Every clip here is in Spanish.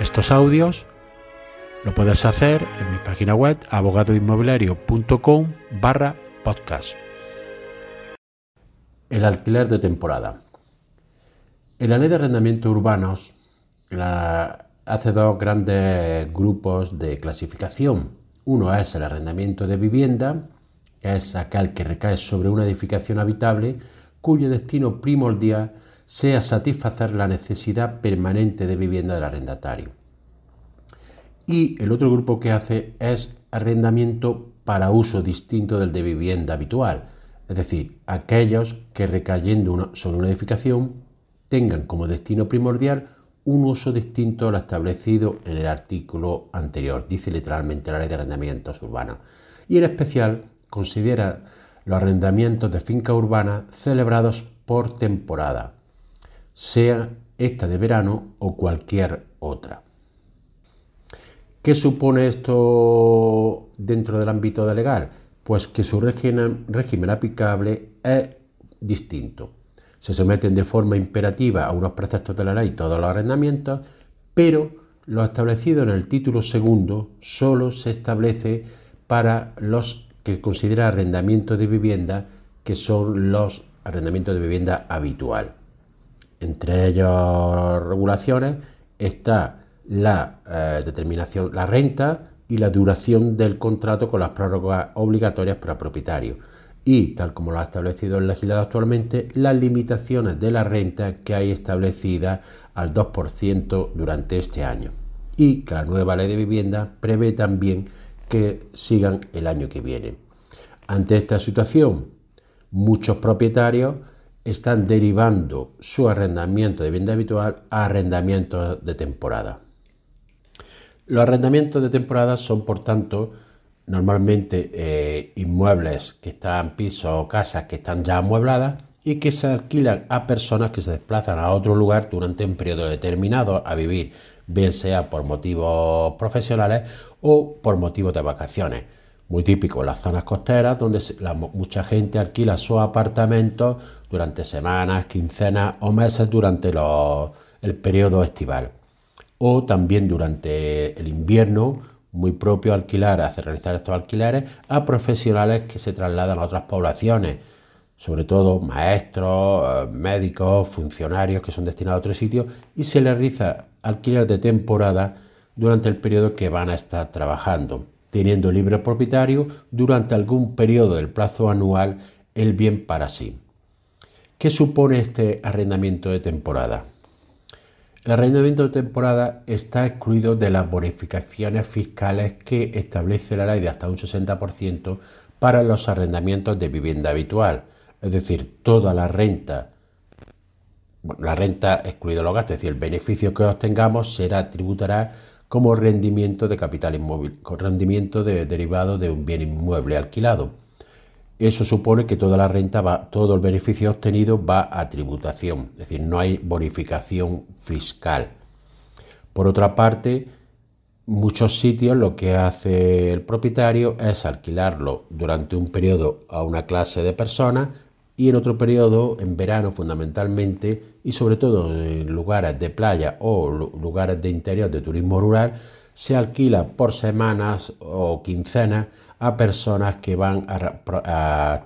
estos audios, lo puedes hacer en mi página web abogadoinmobiliario.com barra podcast. El alquiler de temporada. En la ley de arrendamientos urbanos hace dos grandes grupos de clasificación. Uno es el arrendamiento de vivienda, es aquel que recae sobre una edificación habitable cuyo destino primordial sea satisfacer la necesidad permanente de vivienda del arrendatario. Y el otro grupo que hace es arrendamiento para uso distinto del de vivienda habitual, es decir, aquellos que recayendo sobre una edificación tengan como destino primordial un uso distinto al establecido en el artículo anterior, dice literalmente la ley de arrendamientos urbanos, y en especial considera los arrendamientos de finca urbana celebrados por temporada, sea esta de verano o cualquier otra. ¿Qué supone esto dentro del ámbito de legal? Pues que su régimen, aplicable es distinto. Se someten de forma imperativa a unos preceptos de la ley todos los arrendamientos, pero lo establecido en el título segundo solo se establece para los que considera arrendamiento de vivienda, que son los arrendamientos de vivienda habitual. Entre ellas regulaciones está la eh, determinación, la renta y la duración del contrato con las prórrogas obligatorias para propietarios y, tal como lo ha establecido el legislador actualmente, las limitaciones de la renta que hay establecidas al 2% durante este año y que la nueva ley de vivienda prevé también que sigan el año que viene. Ante esta situación, muchos propietarios están derivando su arrendamiento de vivienda habitual a arrendamientos de temporada. Los arrendamientos de temporada son, por tanto, normalmente eh, inmuebles que están pisos o casas que están ya amuebladas y que se alquilan a personas que se desplazan a otro lugar durante un periodo determinado a vivir, bien sea por motivos profesionales o por motivos de vacaciones. Muy típico en las zonas costeras donde mucha gente alquila sus apartamentos durante semanas, quincenas o meses durante el periodo estival. O también durante el invierno, muy propio alquilar, hacer realizar estos alquileres a profesionales que se trasladan a otras poblaciones, sobre todo maestros, eh, médicos, funcionarios que son destinados a otro sitio y se les realiza alquiler de temporada durante el periodo que van a estar trabajando, teniendo libre propietario durante algún periodo del plazo anual el bien para sí. ¿Qué supone este arrendamiento de temporada? El arrendamiento de temporada está excluido de las bonificaciones fiscales que establece la ley de hasta un 60% para los arrendamientos de vivienda habitual, es decir, toda la renta, la renta excluido los gastos, es decir, el beneficio que obtengamos será tributará como rendimiento de capital inmóvil, con rendimiento derivado de un bien inmueble alquilado. Eso supone que toda la renta va, todo el beneficio obtenido va a tributación, es decir, no hay bonificación fiscal. Por otra parte, muchos sitios lo que hace el propietario es alquilarlo durante un periodo a una clase de personas y en otro periodo, en verano fundamentalmente, y sobre todo en lugares de playa o lugares de interior de turismo rural, se alquila por semanas o quincenas a personas que van a,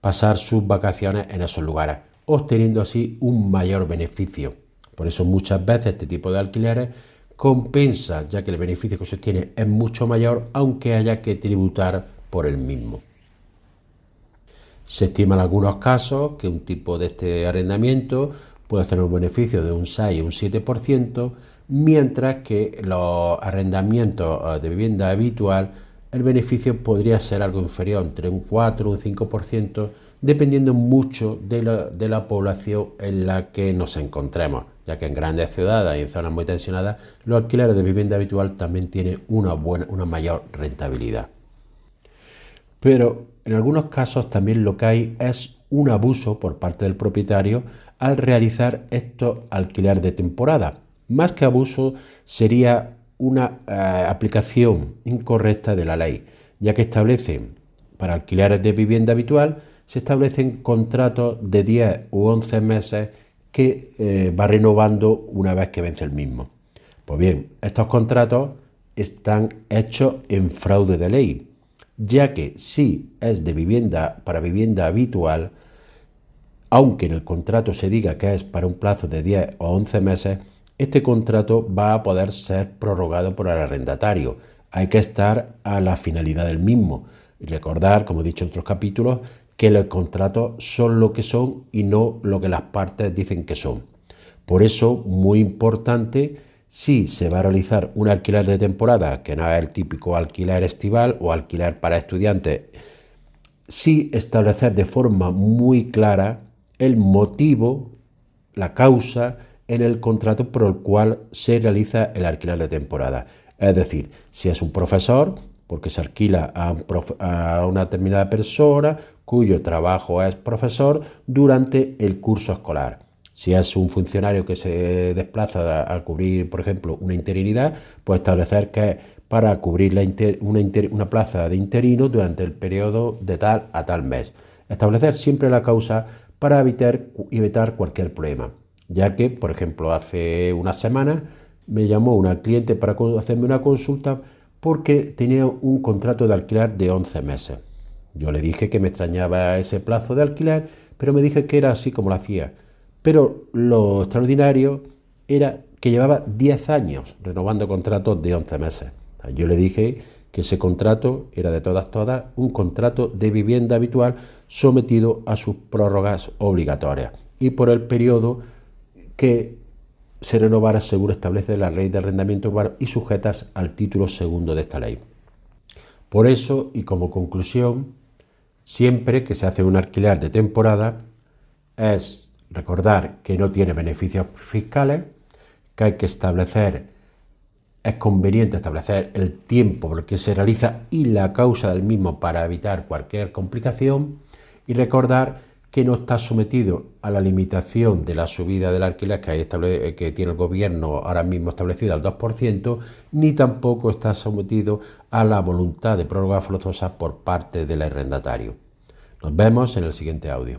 pasar sus vacaciones en esos lugares, obteniendo así un mayor beneficio. Por eso muchas veces este tipo de alquileres compensa, ya que el beneficio que se obtiene es mucho mayor, aunque haya que tributar por el mismo. Se estima en algunos casos que un tipo de este arrendamiento puede tener un beneficio de un 6 o un 7%, mientras que los arrendamientos eh, de vivienda habitual el beneficio podría ser algo inferior, entre un 4 o un 5%, dependiendo mucho de la, población en la que nos encontremos, ya que en grandes ciudades y en zonas muy tensionadas, los alquileres de vivienda habitual también tienen una, buena, una mayor rentabilidad. Pero en algunos casos también lo que hay es un abuso por parte del propietario al realizar estos alquileres de temporada. Más que abuso sería una eh, aplicación incorrecta de la ley, ya que establece para alquileres de vivienda habitual se establecen contratos de 10 u 11 meses que eh, va renovando una vez que vence el mismo. Pues bien, estos contratos están hechos en fraude de ley, ya que si es de vivienda para vivienda habitual, aunque en el contrato se diga que es para un plazo de 10 o 11 meses, este contrato va a poder ser prorrogado por el arrendatario. Hay que estar a la finalidad del mismo. Y recordar, como he dicho en otros capítulos, que los contratos son lo que son y no lo que las partes dicen que son. Por eso, muy importante, si se va a realizar un alquiler de temporada, que no es el típico alquiler estival o alquiler para estudiantes, sí establecer de forma muy clara el motivo, la causa en el contrato por el cual se realiza el alquiler de temporada. Es decir, si es un profesor, porque se alquila a, una determinada persona cuyo trabajo es profesor durante el curso escolar. Si es un funcionario que se desplaza a, cubrir, por ejemplo, una interinidad, pues establecer que para cubrir una, plaza de interino durante el periodo de tal a tal mes. Establecer siempre la causa para evitar, evitar cualquier problema. Ya que, por ejemplo, hace una semana me llamó una cliente para hacerme una consulta porque tenía un contrato de alquiler de 11 meses. Yo le dije que me extrañaba ese plazo de alquiler, pero me dije que era así como lo hacía. Pero lo extraordinario era que llevaba 10 años renovando contratos de 11 meses. Yo le dije que ese contrato era de todas, todas un contrato de vivienda habitual sometido a sus prórrogas obligatorias y por el periodo que se renovara según establece la ley de arrendamiento urbano y sujetas al título segundo de esta ley. Por eso, y como conclusión, siempre que se hace un alquiler de temporada, es recordar que no tiene beneficios fiscales, que hay que establecer es conveniente establecer el tiempo por el que se realiza y la causa del mismo para evitar cualquier complicación y recordar que no está sometido a la limitación de la subida del alquiler que, que tiene el gobierno ahora mismo establecida al 2%, ni tampoco está sometido a la voluntad de prórroga forzosa por parte del arrendatario. Nos vemos en el siguiente audio.